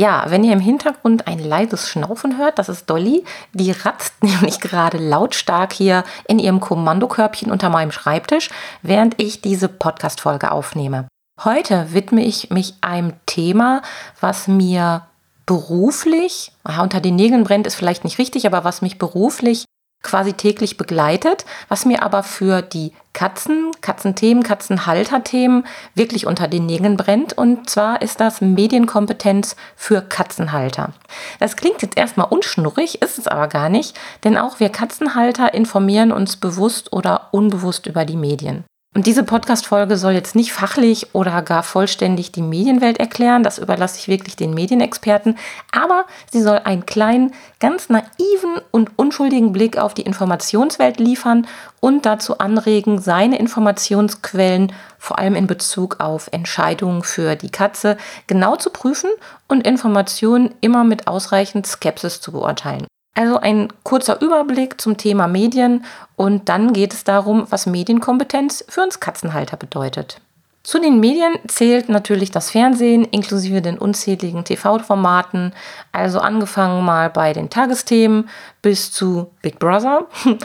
Ja, wenn ihr im Hintergrund ein leises Schnaufen hört, das ist Dolly. Die ratzt nämlich gerade lautstark hier in ihrem Kommandokörbchen unter meinem Schreibtisch, während ich diese Podcast-Folge aufnehme. Heute widme ich mich einem Thema, was mir beruflich, unter den Nägeln brennt ist vielleicht nicht richtig, aber was mich beruflich quasi täglich begleitet, was mir aber für die Katzen, Katzenthemen, Katzenhalterthemen wirklich unter den Nägeln brennt. Und zwar ist das Medienkompetenz für Katzenhalter. Das klingt jetzt erstmal unschnurrig, ist es aber gar nicht, denn auch wir Katzenhalter informieren uns bewusst oder unbewusst über die Medien. Und diese Podcast-Folge soll jetzt nicht fachlich oder gar vollständig die Medienwelt erklären, das überlasse ich wirklich den Medienexperten, aber sie soll einen kleinen, ganz naiven und unschuldigen Blick auf die Informationswelt liefern und dazu anregen, seine Informationsquellen vor allem in Bezug auf Entscheidungen für die Katze genau zu prüfen und Informationen immer mit ausreichend Skepsis zu beurteilen. Also ein kurzer Überblick zum Thema Medien und dann geht es darum, was Medienkompetenz für uns Katzenhalter bedeutet. Zu den Medien zählt natürlich das Fernsehen inklusive den unzähligen TV-Formaten, also angefangen mal bei den Tagesthemen bis zu Big Brother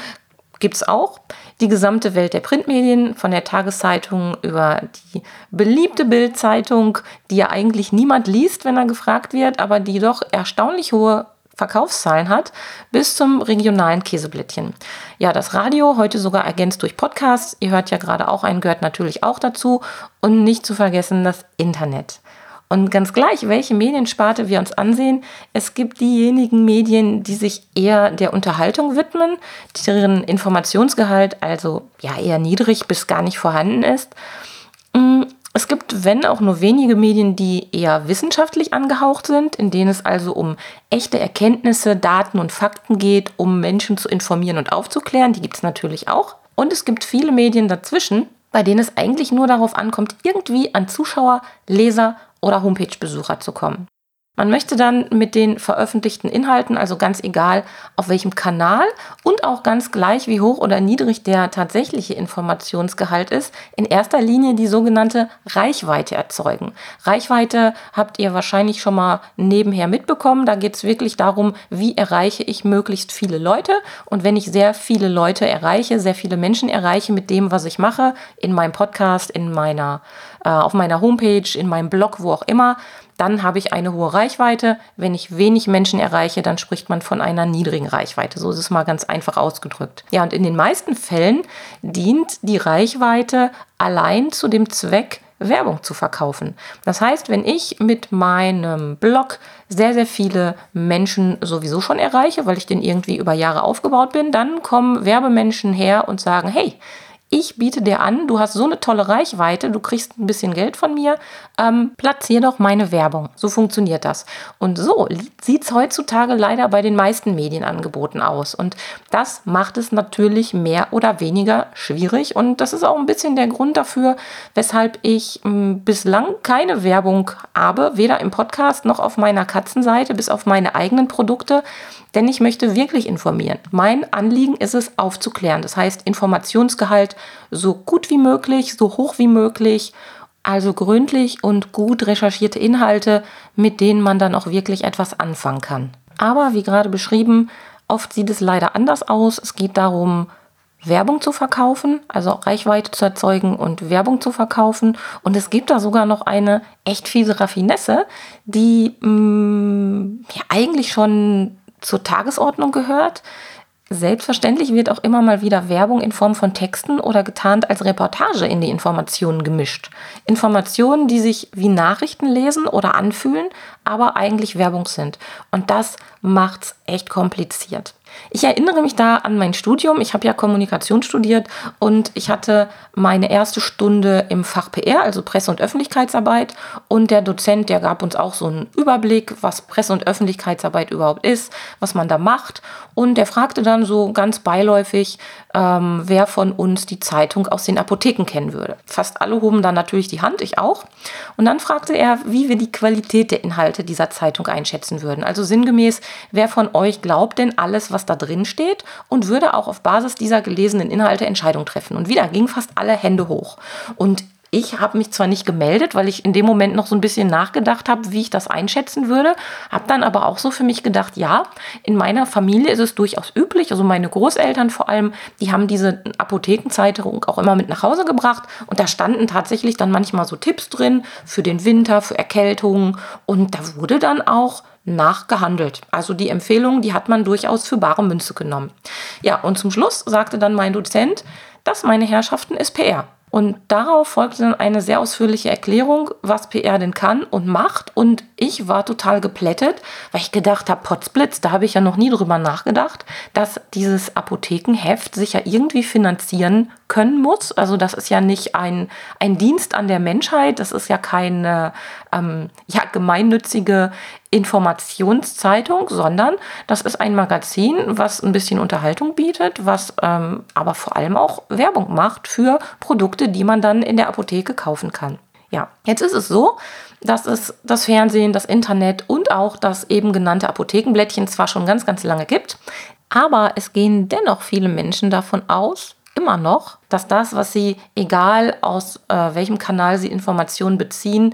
gibt es auch. Die gesamte Welt der Printmedien, von der Tageszeitung über die beliebte Bildzeitung, die ja eigentlich niemand liest, wenn er gefragt wird, aber die doch erstaunlich hohe Verkaufszahlen hat, bis zum regionalen Käseblättchen. Ja, das Radio, heute sogar ergänzt durch Podcasts, ihr hört ja gerade auch einen, gehört natürlich auch dazu. Und nicht zu vergessen das Internet. Und ganz gleich, welche Mediensparte wir uns ansehen, es gibt diejenigen Medien, die sich eher der Unterhaltung widmen, deren Informationsgehalt also ja eher niedrig bis gar nicht vorhanden ist. Es gibt, wenn auch nur wenige Medien, die eher wissenschaftlich angehaucht sind, in denen es also um echte Erkenntnisse, Daten und Fakten geht, um Menschen zu informieren und aufzuklären. Die gibt es natürlich auch. Und es gibt viele Medien dazwischen, bei denen es eigentlich nur darauf ankommt, irgendwie an Zuschauer, Leser oder Homepage-Besucher zu kommen. Man möchte dann mit den veröffentlichten Inhalten, also ganz egal auf welchem Kanal und auch ganz gleich wie hoch oder niedrig der tatsächliche Informationsgehalt ist, in erster Linie die sogenannte Reichweite erzeugen. Reichweite habt ihr wahrscheinlich schon mal nebenher mitbekommen. Da geht es wirklich darum, wie erreiche ich möglichst viele Leute. Und wenn ich sehr viele Leute erreiche, sehr viele Menschen erreiche mit dem, was ich mache, in meinem Podcast, in meiner, äh, auf meiner Homepage, in meinem Blog, wo auch immer, dann habe ich eine hohe Reichweite. Wenn ich wenig Menschen erreiche, dann spricht man von einer niedrigen Reichweite. So ist es mal ganz einfach ausgedrückt. Ja, und in den meisten Fällen dient die Reichweite allein zu dem Zweck, Werbung zu verkaufen. Das heißt, wenn ich mit meinem Blog sehr, sehr viele Menschen sowieso schon erreiche, weil ich den irgendwie über Jahre aufgebaut bin, dann kommen Werbemenschen her und sagen, hey, ich biete dir an, du hast so eine tolle Reichweite, du kriegst ein bisschen Geld von mir, ähm, platzier doch meine Werbung. So funktioniert das. Und so sieht es heutzutage leider bei den meisten Medienangeboten aus. Und das macht es natürlich mehr oder weniger schwierig. Und das ist auch ein bisschen der Grund dafür, weshalb ich ähm, bislang keine Werbung habe, weder im Podcast noch auf meiner Katzenseite, bis auf meine eigenen Produkte. Denn ich möchte wirklich informieren. Mein Anliegen ist es, aufzuklären. Das heißt, Informationsgehalt so gut wie möglich, so hoch wie möglich. Also gründlich und gut recherchierte Inhalte, mit denen man dann auch wirklich etwas anfangen kann. Aber wie gerade beschrieben, oft sieht es leider anders aus. Es geht darum, Werbung zu verkaufen, also Reichweite zu erzeugen und Werbung zu verkaufen. Und es gibt da sogar noch eine echt fiese Raffinesse, die mh, mm, ja eigentlich schon zur Tagesordnung gehört. Selbstverständlich wird auch immer mal wieder Werbung in Form von Texten oder getarnt als Reportage in die Informationen gemischt. Informationen, die sich wie Nachrichten lesen oder anfühlen, aber eigentlich Werbung sind. Und das macht's echt kompliziert. Ich erinnere mich da an mein Studium. Ich habe ja Kommunikation studiert und ich hatte meine erste Stunde im Fach PR, also Presse- und Öffentlichkeitsarbeit. Und der Dozent, der gab uns auch so einen Überblick, was Presse- und Öffentlichkeitsarbeit überhaupt ist, was man da macht. Und der fragte dann so ganz beiläufig, ähm, wer von uns die Zeitung aus den Apotheken kennen würde. Fast alle hoben dann natürlich die Hand, ich auch. Und dann fragte er, wie wir die Qualität der Inhalte dieser Zeitung einschätzen würden. Also sinngemäß, wer von euch glaubt denn alles, was da drin steht und würde auch auf Basis dieser gelesenen Inhalte Entscheidungen treffen. Und wieder gingen fast alle Hände hoch. Und ich habe mich zwar nicht gemeldet, weil ich in dem Moment noch so ein bisschen nachgedacht habe, wie ich das einschätzen würde, habe dann aber auch so für mich gedacht, ja, in meiner Familie ist es durchaus üblich, also meine Großeltern vor allem, die haben diese Apothekenzeitung auch immer mit nach Hause gebracht und da standen tatsächlich dann manchmal so Tipps drin für den Winter, für Erkältungen und da wurde dann auch nachgehandelt. Also die Empfehlung, die hat man durchaus für bare Münze genommen. Ja, und zum Schluss sagte dann mein Dozent, das, meine Herrschaften, ist PR. Und darauf folgte dann eine sehr ausführliche Erklärung, was PR denn kann und macht. Und ich war total geplättet, weil ich gedacht habe, Potzblitz, da habe ich ja noch nie drüber nachgedacht, dass dieses Apothekenheft sich ja irgendwie finanzieren können muss. Also das ist ja nicht ein, ein Dienst an der Menschheit, das ist ja keine ähm, ja, gemeinnützige Informationszeitung, sondern das ist ein Magazin, was ein bisschen Unterhaltung bietet, was ähm, aber vor allem auch Werbung macht für Produkte, die man dann in der Apotheke kaufen kann. Ja, jetzt ist es so, dass es das Fernsehen, das Internet und auch das eben genannte Apothekenblättchen zwar schon ganz, ganz lange gibt, aber es gehen dennoch viele Menschen davon aus, immer noch, dass das, was sie, egal aus äh, welchem Kanal sie Informationen beziehen,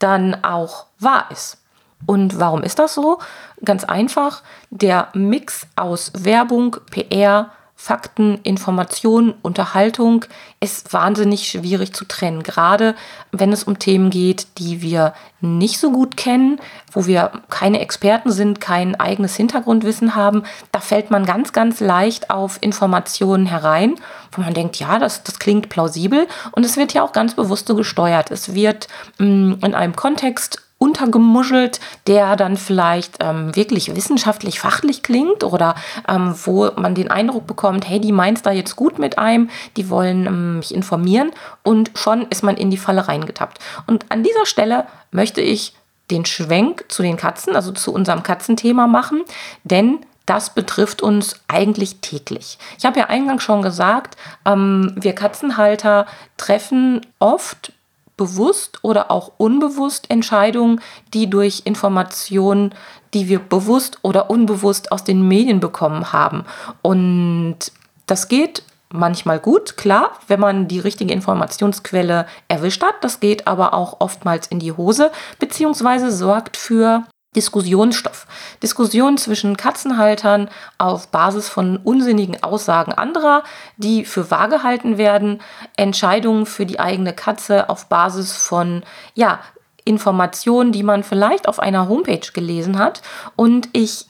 dann auch wahr ist. Und warum ist das so? Ganz einfach, der Mix aus Werbung, PR, Fakten, Informationen, Unterhaltung ist wahnsinnig schwierig zu trennen. Gerade wenn es um Themen geht, die wir nicht so gut kennen, wo wir keine Experten sind, kein eigenes Hintergrundwissen haben, da fällt man ganz, ganz leicht auf Informationen herein, wo man denkt, ja, das, das klingt plausibel und es wird ja auch ganz bewusst so gesteuert. Es wird mh, mm, in einem Kontext untergemuschelt, der dann vielleicht ähm, wirklich wissenschaftlich fachlich klingt oder ähm, wo man den Eindruck bekommt, hey, die meint da jetzt gut mit einem, die wollen ähm, mich informieren und schon ist man in die Falle reingetappt. Und an dieser Stelle möchte ich den Schwenk zu den Katzen, also zu unserem Katzenthema machen, denn das betrifft uns eigentlich täglich. Ich habe ja eingangs schon gesagt, ähm, wir Katzenhalter treffen oft bewusst oder auch unbewusst Entscheidungen, die durch Informationen, die wir bewusst oder unbewusst aus den Medien bekommen haben. Und das geht manchmal gut, klar, wenn man die richtige Informationsquelle erwischt hat. Das geht aber auch oftmals in die Hose, beziehungsweise sorgt für Diskussionsstoff. Diskussionen zwischen Katzenhaltern auf Basis von unsinnigen Aussagen anderer, die für wahr gehalten werden, Entscheidungen für die eigene Katze auf Basis von, ja, Informationen, die man vielleicht auf einer Homepage gelesen hat. Und ich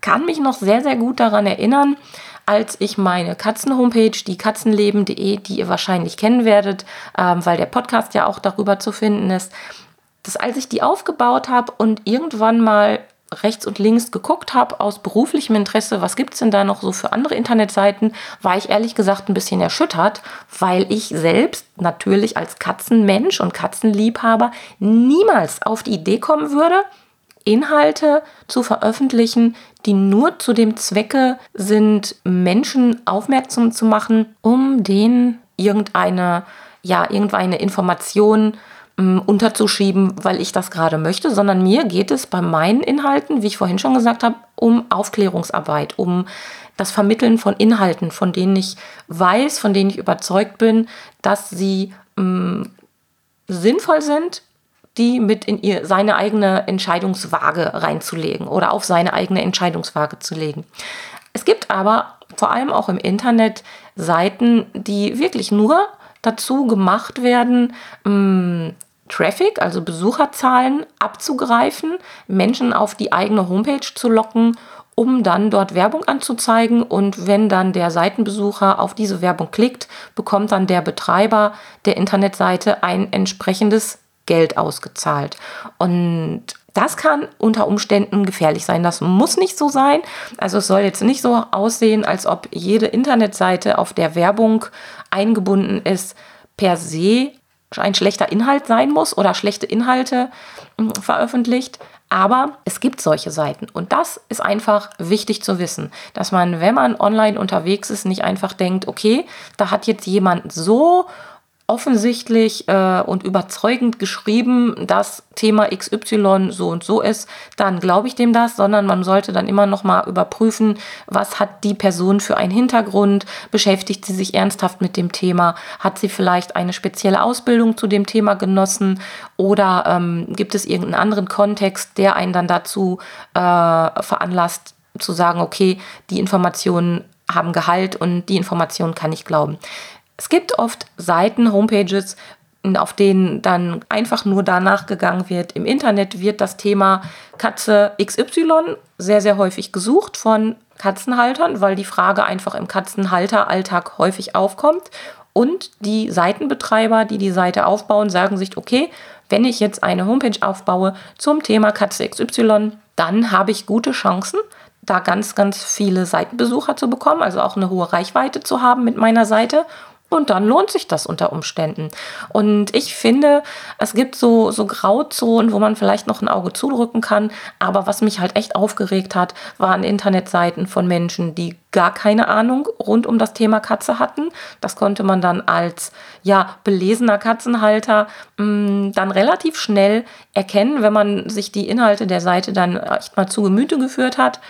kann mich noch sehr, sehr gut daran erinnern, als ich meine Katzen-Homepage, die katzenleben.de, die ihr wahrscheinlich kennen werdet, ähm, weil der Podcast ja auch darüber zu finden ist, dass als ich die aufgebaut habe und irgendwann mal rechts und links geguckt habe aus beruflichem Interesse, was gibt es denn da noch so für andere Internetseiten, war ich ehrlich gesagt ein bisschen erschüttert, weil ich selbst natürlich als Katzenmensch und Katzenliebhaber niemals auf die Idee kommen würde, Inhalte zu veröffentlichen, die nur zu dem Zwecke sind, Menschen aufmerksam zu machen, um denen irgendeine, ja, irgendeine Information unterzuschieben, weil ich das gerade möchte, sondern mir geht es bei meinen Inhalten, wie ich vorhin schon gesagt habe, um Aufklärungsarbeit, um das Vermitteln von Inhalten, von denen ich weiß, von denen ich überzeugt bin, dass sie ähm, sinnvoll sind, die mit in ihr, seine eigene Entscheidungswaage reinzulegen oder auf seine eigene Entscheidungswaage zu legen. Es gibt aber vor allem auch im Internet Seiten, die wirklich nur dazu gemacht werden, ähm, Traffic, also Besucherzahlen abzugreifen, Menschen auf die eigene Homepage zu locken, um dann dort Werbung anzuzeigen. Und wenn dann der Seitenbesucher auf diese Werbung klickt, bekommt dann der Betreiber der Internetseite ein entsprechendes Geld ausgezahlt. Und Das kann unter Umständen gefährlich sein. Das muss nicht so sein. Also es soll jetzt nicht so aussehen, als ob jede Internetseite, auf der Werbung eingebunden ist, per se ein schlechter Inhalt sein muss oder schlechte Inhalte hm, veröffentlicht. Aber es gibt solche Seiten und das ist einfach wichtig zu wissen, dass man, wenn man online unterwegs ist, nicht einfach denkt, okay, da hat jetzt jemand so offensichtlich äh, und überzeugend geschrieben, dass Thema XY so und so ist, dann glaube ich dem das, sondern man sollte dann immer noch mal überprüfen, was hat die Person für einen Hintergrund, beschäftigt sie sich ernsthaft mit dem Thema, hat sie vielleicht eine spezielle Ausbildung zu dem Thema genossen oder ähm, gibt es irgendeinen anderen Kontext, der einen dann dazu äh, veranlasst zu sagen, okay, die Informationen haben Gehalt und die Informationen kann ich glauben. Es gibt oft Seiten, Homepages, auf denen dann einfach nur danach gegangen wird. Im Internet wird das Thema Katze XY sehr, sehr häufig gesucht von Katzenhaltern, weil die Frage einfach im Katzenhalteralltag häufig aufkommt. Und die Seitenbetreiber, die die Seite aufbauen, sagen sich, okay, wenn ich jetzt eine Homepage aufbaue zum Thema Katze XY, dann habe ich gute Chancen, da ganz, ganz viele Seitenbesucher zu bekommen, also auch eine hohe Reichweite zu haben mit meiner Seite und dann lohnt sich das unter Umständen. Und ich finde, es gibt so, so Grauzonen, wo man vielleicht noch ein Auge zudrücken kann. Aber was mich halt echt aufgeregt hat, waren Internetseiten von Menschen, die gar keine Ahnung rund um das Thema Katze hatten. Das konnte man dann als ja, belesener Katzenhalter mh, mm, dann relativ schnell erkennen, wenn man sich die Inhalte der Seite dann echt mal zu Gemüte geführt hat.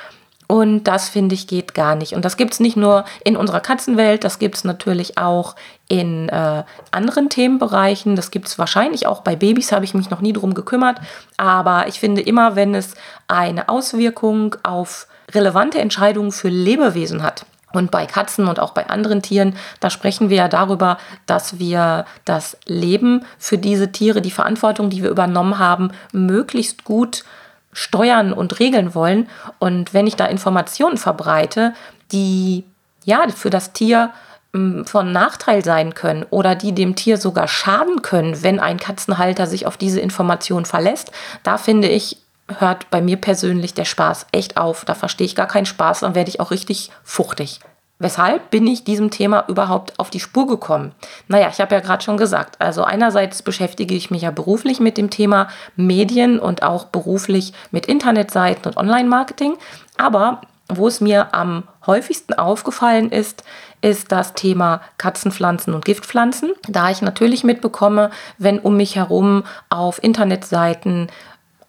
Und das finde ich geht gar nicht. Und das gibt es nicht nur in unserer Katzenwelt, das gibt es natürlich auch in äh, anderen Themenbereichen. Das gibt es wahrscheinlich auch bei Babys, habe ich mich noch nie drum gekümmert. Aber ich finde immer, wenn es eine Auswirkung auf relevante Entscheidungen für Lebewesen hat, und bei Katzen und auch bei anderen Tieren, da sprechen wir ja darüber, dass wir das Leben für diese Tiere, die Verantwortung, die wir übernommen haben, möglichst gut steuern und regeln wollen. Und wenn ich da Informationen verbreite, die ja für das Tier hm, von Nachteil sein können oder die dem Tier sogar schaden können, wenn ein Katzenhalter sich auf diese Information verlässt, da finde ich, hört bei mir persönlich der Spaß echt auf. Da verstehe ich gar keinen Spaß, dann werde ich auch richtig fuchtig. Weshalb bin ich diesem Thema überhaupt auf die Spur gekommen? Naja, ich habe ja gerade schon gesagt, also einerseits beschäftige ich mich ja beruflich mit dem Thema Medien und auch beruflich mit Internetseiten und Online-Marketing, aber wo es mir am häufigsten aufgefallen ist, ist das Thema Katzenpflanzen und Giftpflanzen. Da ich natürlich mitbekomme, wenn um mich herum auf Internetseiten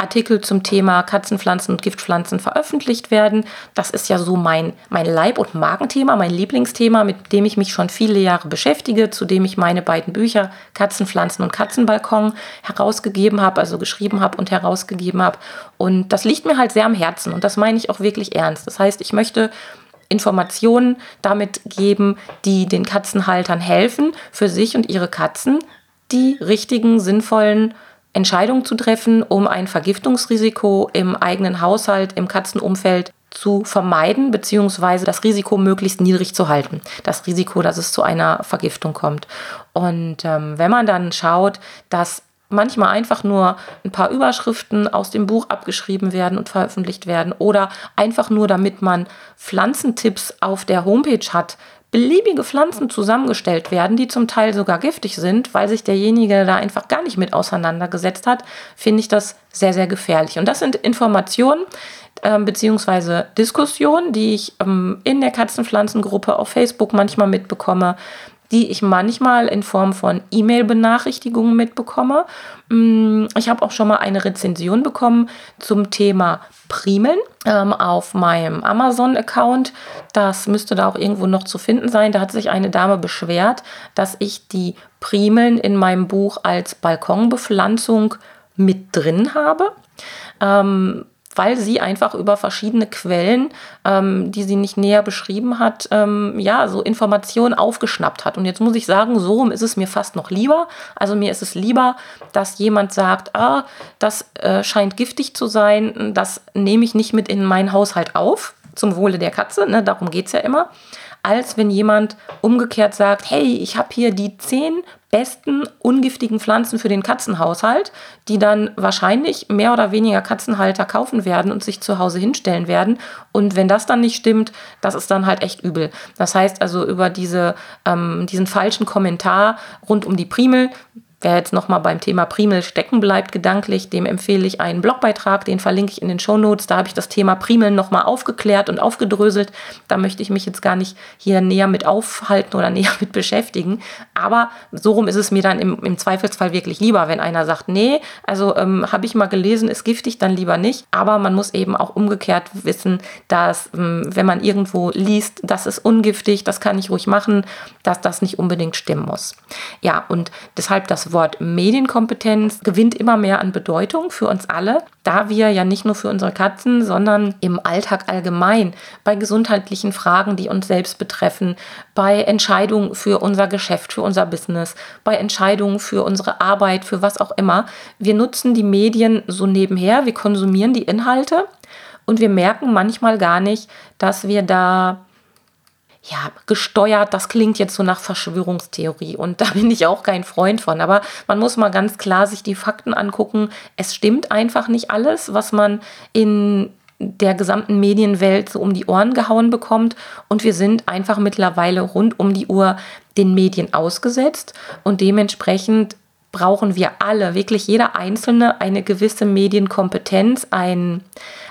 Artikel zum Thema Katzenpflanzen und Giftpflanzen veröffentlicht werden. Das ist ja so mein, mein Leib- und Magenthema, mein Lieblingsthema, mit dem ich mich schon viele Jahre beschäftige, zu dem ich meine beiden Bücher Katzenpflanzen und Katzenbalkon herausgegeben habe, also geschrieben habe und herausgegeben habe. Und das liegt mir halt sehr am Herzen und das meine ich auch wirklich ernst. Das heißt, ich möchte Informationen damit geben, die den Katzenhaltern helfen, für sich und ihre Katzen die richtigen, sinnvollen Entscheidungen zu treffen, um ein Vergiftungsrisiko im eigenen Haushalt, im Katzenumfeld zu vermeiden, beziehungsweise das Risiko möglichst niedrig zu halten. Das Risiko, dass es zu einer Vergiftung kommt. Und ähm, wenn man dann schaut, dass manchmal einfach nur ein paar Überschriften aus dem Buch abgeschrieben werden und veröffentlicht werden oder einfach nur damit man Pflanzentipps auf der Homepage hat, beliebige Pflanzen zusammengestellt werden, die zum Teil sogar giftig sind, weil sich derjenige da einfach gar nicht mit auseinandergesetzt hat, finde ich das sehr, sehr gefährlich. Und das sind Informationen äh, bzw. Diskussionen, die ich ähm, in der Katzenpflanzengruppe auf Facebook manchmal mitbekomme, die ich manchmal in Form von E-Mail-Benachrichtigungen mitbekomme. Mm, ich habe auch schon mal eine Rezension bekommen zum Thema Primeln ähm, auf meinem Amazon-Account. Das müsste da auch irgendwo noch zu finden sein. Da hat sich eine Dame beschwert, dass ich die Primeln in meinem Buch als Balkonbepflanzung mit drin habe. Ähm, weil sie einfach über verschiedene Quellen, ähm, die sie nicht näher beschrieben hat, ähm, ja, so Informationen aufgeschnappt hat. Und jetzt muss ich sagen, so ist es mir fast noch lieber. Also mir ist es lieber, dass jemand sagt, ah, das äh, scheint giftig zu sein, das nehme ich nicht mit in meinen Haushalt auf, zum Wohle der Katze, ne, darum geht es ja immer, als wenn jemand umgekehrt sagt, hey, ich habe hier die zehn besten ungiftigen Pflanzen für den Katzenhaushalt, die dann wahrscheinlich mehr oder weniger Katzenhalter kaufen werden und sich zu Hause hinstellen werden. Und wenn das dann nicht stimmt, das ist dann halt echt übel. Das heißt also über diese, ähm, diesen falschen Kommentar rund um die Primel, Wer jetzt nochmal beim Thema Primel stecken bleibt gedanklich, dem empfehle ich einen Blogbeitrag, den verlinke ich in den Show Notes. Da habe ich das Thema Primel nochmal aufgeklärt und aufgedröselt. Da möchte ich mich jetzt gar nicht hier näher mit aufhalten oder näher mit beschäftigen. Aber so rum ist es mir dann im, im Zweifelsfall wirklich lieber, wenn einer sagt, nee, also ähm, habe ich mal gelesen, ist giftig, dann lieber nicht. Aber man muss eben auch umgekehrt wissen, dass ähm, wenn man irgendwo liest, das ist ungiftig, das kann ich ruhig machen, dass das nicht unbedingt stimmen muss. Ja, und deshalb das Wort Medienkompetenz gewinnt immer mehr an Bedeutung für uns alle, da wir ja nicht nur für unsere Katzen, sondern im Alltag allgemein bei gesundheitlichen Fragen, die uns selbst betreffen, bei Entscheidungen für unser Geschäft, für unser Business, bei Entscheidungen für unsere Arbeit, für was auch immer, wir nutzen die Medien so nebenher, wir konsumieren die Inhalte und wir merken manchmal gar nicht, dass wir da ja, gesteuert, das klingt jetzt so nach Verschwörungstheorie und da bin ich auch kein Freund von. Aber man muss mal ganz klar sich die Fakten angucken. Es stimmt einfach nicht alles, was man in der gesamten Medienwelt so um die Ohren gehauen bekommt. Und wir sind einfach mittlerweile rund um die Uhr den Medien ausgesetzt und dementsprechend brauchen wir alle, wirklich jeder Einzelne, eine gewisse Medienkompetenz, ein,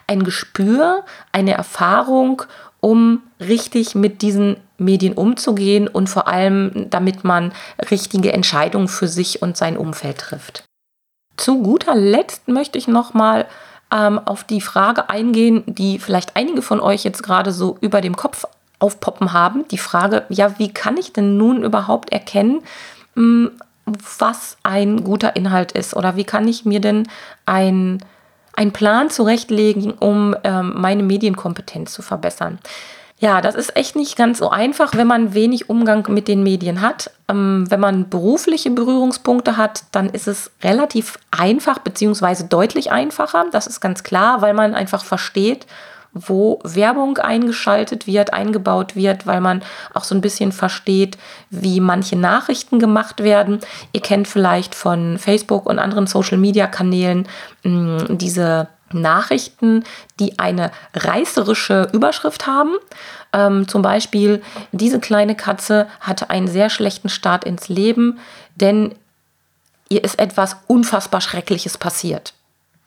ein Gespür, eine Erfahrung um richtig mit diesen Medien umzugehen und vor allem, damit man richtige Entscheidungen für sich und sein Umfeld trifft. Zu guter Letzt möchte ich nochmal ähm, auf die Frage eingehen, die vielleicht einige von euch jetzt gerade so über dem Kopf aufpoppen haben. Die Frage, ja, wie kann ich denn nun überhaupt erkennen, hm, was ein guter Inhalt ist? Oder wie kann ich mir denn ein einen Plan zurechtlegen, um ähm, meine Medienkompetenz zu verbessern. Ja, das ist echt nicht ganz so einfach, wenn man wenig Umgang mit den Medien hat. Ähm, wenn man berufliche Berührungspunkte hat, dann ist es relativ einfach, beziehungsweise deutlich einfacher. Das ist ganz klar, weil man einfach versteht, wo Werbung eingeschaltet wird, eingebaut wird, weil man auch so ein bisschen versteht, wie manche Nachrichten gemacht werden. Ihr kennt vielleicht von Facebook und anderen Social-Media-Kanälen mm, diese Nachrichten, die eine reißerische Überschrift haben. Ähm, zum Beispiel, diese kleine Katze hatte einen sehr schlechten Start ins Leben, denn ihr ist etwas unfassbar Schreckliches passiert.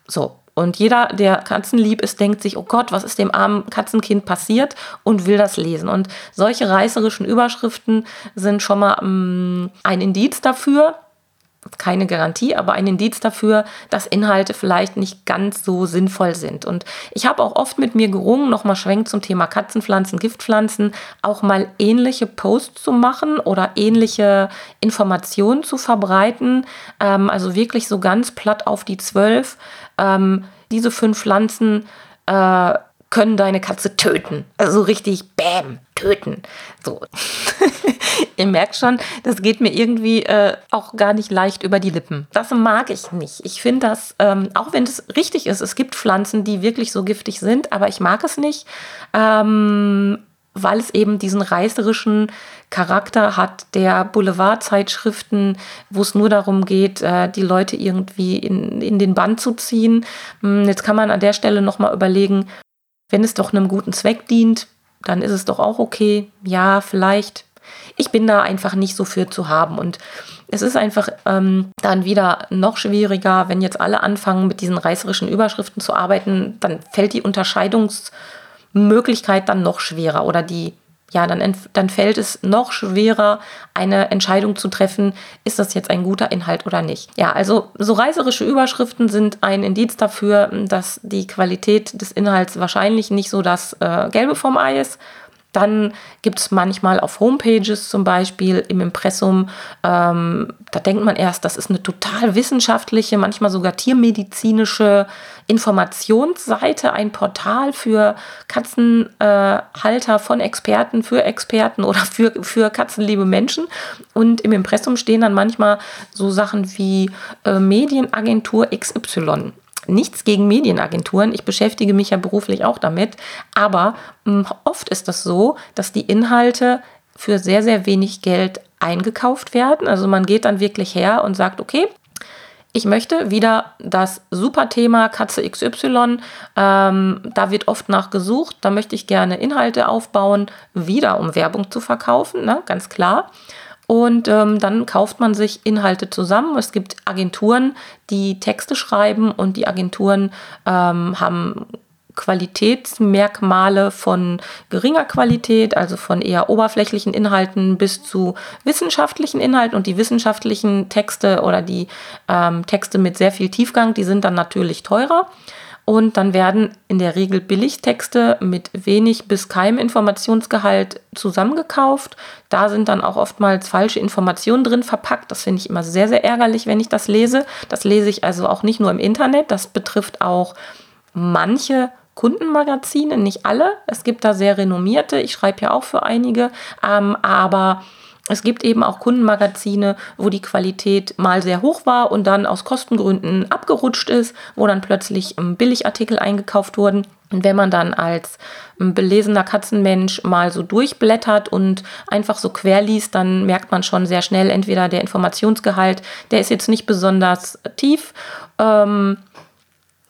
So, und jeder, der katzenlieb ist, denkt sich, oh Gott, was ist dem armen Katzenkind passiert und will das lesen. Und solche reißerischen Überschriften sind schon mal ähm, ein Indiz dafür, keine Garantie, aber ein Indiz dafür, dass Inhalte vielleicht nicht ganz so sinnvoll sind. Und ich habe auch oft mit mir gerungen, nochmal schwenkt zum Thema Katzenpflanzen, Giftpflanzen, auch mal ähnliche Posts zu machen oder ähnliche Informationen zu verbreiten. Ähm, also wirklich so ganz platt auf die zwölf. Ähm, diese fünf Pflanzen äh, können deine Katze töten. Also richtig, bam, töten. So. Ihr merkt schon, das geht mir irgendwie äh, auch gar nicht leicht über die Lippen. Das mag ich nicht. Ich finde das, ähm, auch wenn es richtig ist, es gibt Pflanzen, die wirklich so giftig sind, aber ich mag es nicht. Ähm, weil es eben diesen reißerischen Charakter hat der Boulevardzeitschriften, wo es nur darum geht, äh, die Leute irgendwie in, in den Bann zu ziehen. Hm, jetzt kann man an der Stelle nochmal überlegen, wenn es doch einem guten Zweck dient, dann ist es doch auch okay. Ja, vielleicht. Ich bin da einfach nicht so für zu haben. Und es ist einfach ähm, dann wieder noch schwieriger, wenn jetzt alle anfangen, mit diesen reißerischen Überschriften zu arbeiten, dann fällt die Unterscheidungsmöglichkeit dann noch schwerer oder die ja, dann, dann fällt es noch schwerer, eine Entscheidung zu treffen, ist das jetzt ein guter Inhalt oder nicht. Ja, also so reißerische Überschriften sind ein Indiz dafür, dass die Qualität des Inhalts wahrscheinlich nicht so das äh, Gelbe vom Ei ist. Dann gibt es manchmal auf Homepages zum Beispiel im Impressum, ähm, da denkt man erst, das ist eine total wissenschaftliche, manchmal sogar tiermedizinische Informationsseite, ein Portal für Katzenhalter äh, von Experten, für Experten oder für, für katzenliebe Menschen. Und im Impressum stehen dann manchmal so Sachen wie äh, Medienagentur XY nichts gegen Medienagenturen. Ich beschäftige mich ja beruflich auch damit. Aber mh, hm, oft ist das so, dass die Inhalte für sehr, sehr wenig Geld eingekauft werden. Also man geht dann wirklich her und sagt, okay, ich möchte wieder das super Thema Katze XY. Ähm, da wird oft nachgesucht. Da möchte ich gerne Inhalte aufbauen, wieder um Werbung zu verkaufen, ne? ganz klar. Und ähm, dann kauft man sich Inhalte zusammen. Es gibt Agenturen, die Texte schreiben und die Agenturen ähm, haben Qualitätsmerkmale von geringer Qualität, also von eher oberflächlichen Inhalten bis zu wissenschaftlichen Inhalten. Und die wissenschaftlichen Texte oder die ähm, Texte mit sehr viel Tiefgang, die sind dann natürlich teurer. Und dann werden in der Regel Billigtexte mit wenig bis keinem Informationsgehalt zusammengekauft. Da sind dann auch oftmals falsche Informationen drin verpackt. Das finde ich immer sehr, sehr ärgerlich, wenn ich das lese. Das lese ich also auch nicht nur im Internet, das betrifft auch manche Kundenmagazine, nicht alle. Es gibt da sehr renommierte, ich schreibe ja auch für einige, ähm, aber es gibt eben auch Kundenmagazine, wo die Qualität mal sehr hoch war und dann aus Kostengründen abgerutscht ist, wo dann plötzlich ähm, Billigartikel eingekauft wurden. Und wenn man dann als ähm, belesener Katzenmensch mal so durchblättert und einfach so quer liest, dann merkt man schon sehr schnell, entweder der Informationsgehalt, der ist jetzt nicht besonders tief, ähm,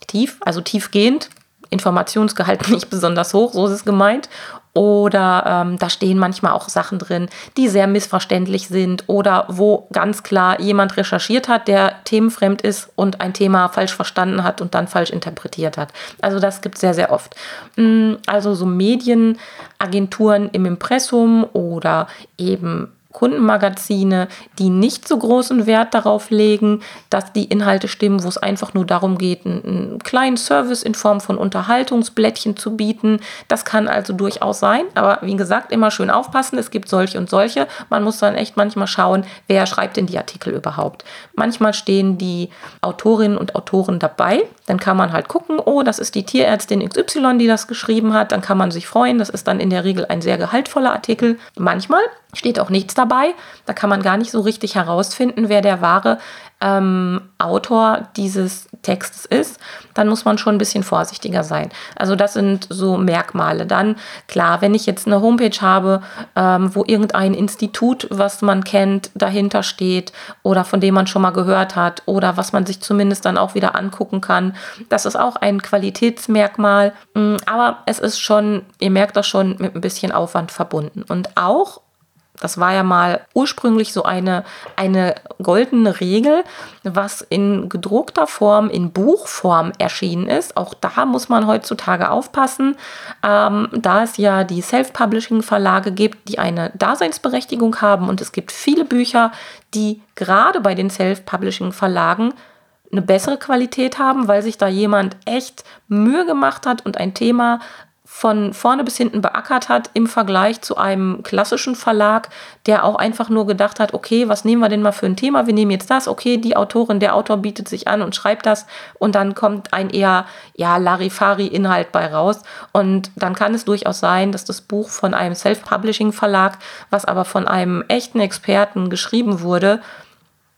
tief, also tiefgehend, Informationsgehalt nicht besonders hoch, so ist es gemeint. Oder ähm, da stehen manchmal auch Sachen drin, die sehr missverständlich sind oder wo ganz klar jemand recherchiert hat, der themenfremd ist und ein Thema falsch verstanden hat und dann falsch interpretiert hat. Also das gibt es sehr, sehr oft. Mm, also so Medienagenturen im Impressum oder eben Kundenmagazine, die nicht so großen Wert darauf legen, dass die Inhalte stimmen, wo es einfach nur darum geht, einen, kleinen Service in Form von Unterhaltungsblättchen zu bieten. Das kann also durchaus sein, aber wie gesagt, immer schön aufpassen. Es gibt solche und solche. Man muss dann echt manchmal schauen, wer schreibt denn die Artikel überhaupt. Manchmal stehen die Autorinnen und Autoren dabei. Dann kann man halt gucken, oh, das ist die Tierärztin XY, die das geschrieben hat. Dann kann man sich freuen. Das ist dann in der Regel ein sehr gehaltvoller Artikel. Manchmal steht auch nichts dabei. Da kann man gar nicht so richtig herausfinden, wer der wahre ähm, Autor dieses Textes ist. Dann muss man schon ein bisschen vorsichtiger sein. Also das sind so Merkmale. Dann klar, wenn ich jetzt eine Homepage habe, ähm, wo irgendein Institut, was man kennt, dahinter steht oder von dem man schon mal gehört hat oder was man sich zumindest dann auch wieder angucken kann, das ist auch ein Qualitätsmerkmal. Mm, aber es ist schon, ihr merkt das schon, mit ein bisschen Aufwand verbunden. Und auch das war ja mal ursprünglich so eine, eine goldene Regel, was in gedruckter Form, in Buchform erschienen ist. Auch da muss man heutzutage aufpassen, ähm, da es ja die Self-Publishing-Verlage gibt, die eine Daseinsberechtigung haben. Und es gibt viele Bücher, die gerade bei den Self-Publishing-Verlagen eine bessere Qualität haben, weil sich da jemand echt Mühe gemacht hat und ein Thema von vorne bis hinten beackert hat im Vergleich zu einem klassischen Verlag, der auch einfach nur gedacht hat, okay, was nehmen wir denn mal für ein Thema? Wir nehmen jetzt das, okay, die Autorin, der Autor bietet sich an und schreibt das. Und dann kommt ein eher, ja, Larifari-Inhalt bei raus. Und dann kann es durchaus sein, dass das Buch von einem Self-Publishing-Verlag, was aber von einem echten Experten geschrieben wurde,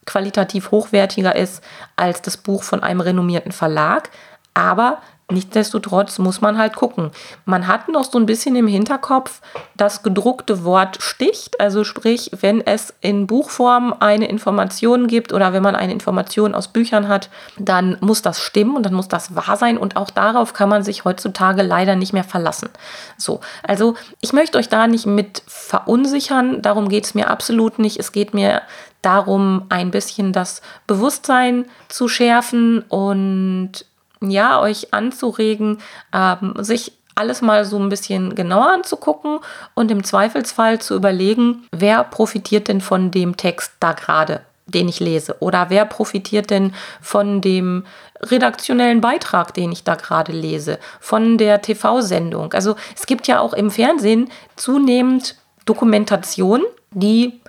qualitativ hochwertiger ist als das Buch von einem renommierten Verlag, aber Nichtsdestotrotz muss man halt gucken. Man hat noch so ein bisschen im Hinterkopf, das gedruckte Wort sticht. Also sprich, wenn es in Buchform eine Information gibt oder wenn man eine Information aus Büchern hat, dann muss das stimmen und dann muss das wahr sein. Und auch darauf kann man sich heutzutage leider nicht mehr verlassen. So, also ich möchte euch da nicht mit verunsichern. Darum geht es mir absolut nicht. Es geht mir darum, ein bisschen das Bewusstsein zu schärfen und ja, euch anzuregen, ähm, sich alles mal so ein bisschen genauer anzugucken und im Zweifelsfall zu überlegen, wer profitiert denn von dem Text da gerade, den ich lese? Oder wer profitiert denn von dem redaktionellen Beitrag, den ich da gerade lese, von der TV-Sendung? Also es gibt ja auch im Fernsehen zunehmend Dokumentation, die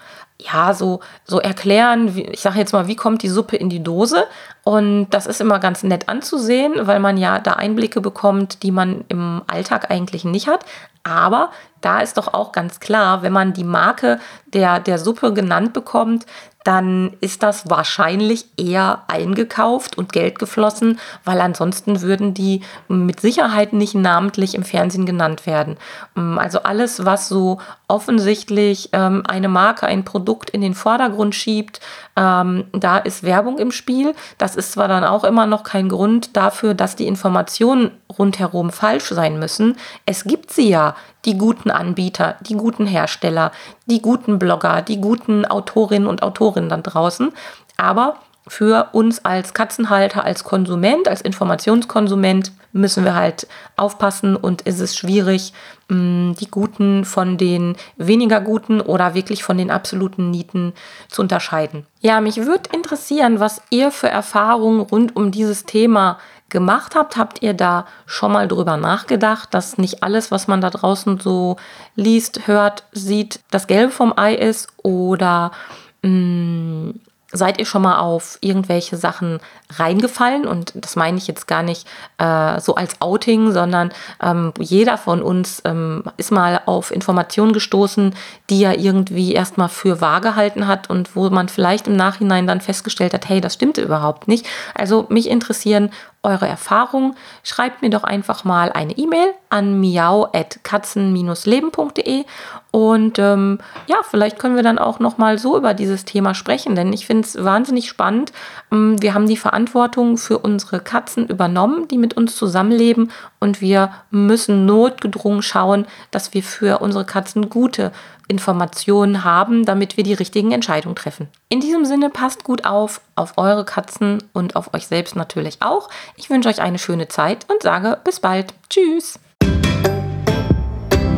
ja, so, so erklären, wie, ich sage jetzt mal, wie kommt die Suppe in die Dose? Und das ist immer ganz nett anzusehen, weil man ja da Einblicke bekommt, die man im Alltag eigentlich nicht hat. Aber da ist doch auch ganz klar, wenn man die Marke der, der Suppe genannt bekommt, dann ist das wahrscheinlich eher eingekauft und Geld geflossen, weil ansonsten würden die mit Sicherheit nicht namentlich im Fernsehen genannt werden. Mm, also alles, was so offensichtlich ähm, eine Marke, ein Produkt in den Vordergrund schiebt, ähm, da ist Werbung im Spiel. Das ist zwar dann auch immer noch kein Grund dafür, dass die Informationen rundherum falsch sein müssen. Es gibt sie ja, die guten Anbieter, die guten Hersteller, die guten Blogger, die guten Autorinnen und Autorinnen dann draußen. Aber für uns als Katzenhalter, als Konsument, als Informationskonsument müssen wir halt aufpassen und ist es schwierig, mm, die Guten von den weniger Guten oder wirklich von den absoluten Nieten zu unterscheiden. Ja, mich würde interessieren, was ihr für Erfahrungen rund um dieses Thema gemacht habt. Habt ihr da schon mal drüber nachgedacht, dass nicht alles, was man da draußen so liest, hört, sieht, das Gelbe vom Ei ist? Oder mh, mm, seid ihr schon mal auf irgendwelche Sachen reingefallen? Und das meine ich jetzt gar nicht äh, so als Outing, sondern ähm, jeder von uns ähm, ist mal auf Informationen gestoßen, die er irgendwie erstmal für wahr gehalten hat und wo man vielleicht im Nachhinein dann festgestellt hat, hey, das stimmte überhaupt nicht. Also mich interessieren eure Erfahrungen. Schreibt mir doch einfach mal eine E-Mail an miau.katzen-leben.de und ähm, ja, vielleicht können wir dann auch noch mal so über dieses Thema sprechen, denn ich finde es wahnsinnig spannend. Ähm, wir haben die Verantwortung für unsere Katzen übernommen, die mit uns zusammenleben und wir müssen notgedrungen schauen, dass wir für unsere Katzen gute Informationen haben, damit wir die richtigen Entscheidungen treffen. In diesem Sinne passt gut auf, auf eure Katzen und auf euch selbst natürlich auch. Ich wünsche euch eine schöne Zeit und sage bis bald. Tschüss.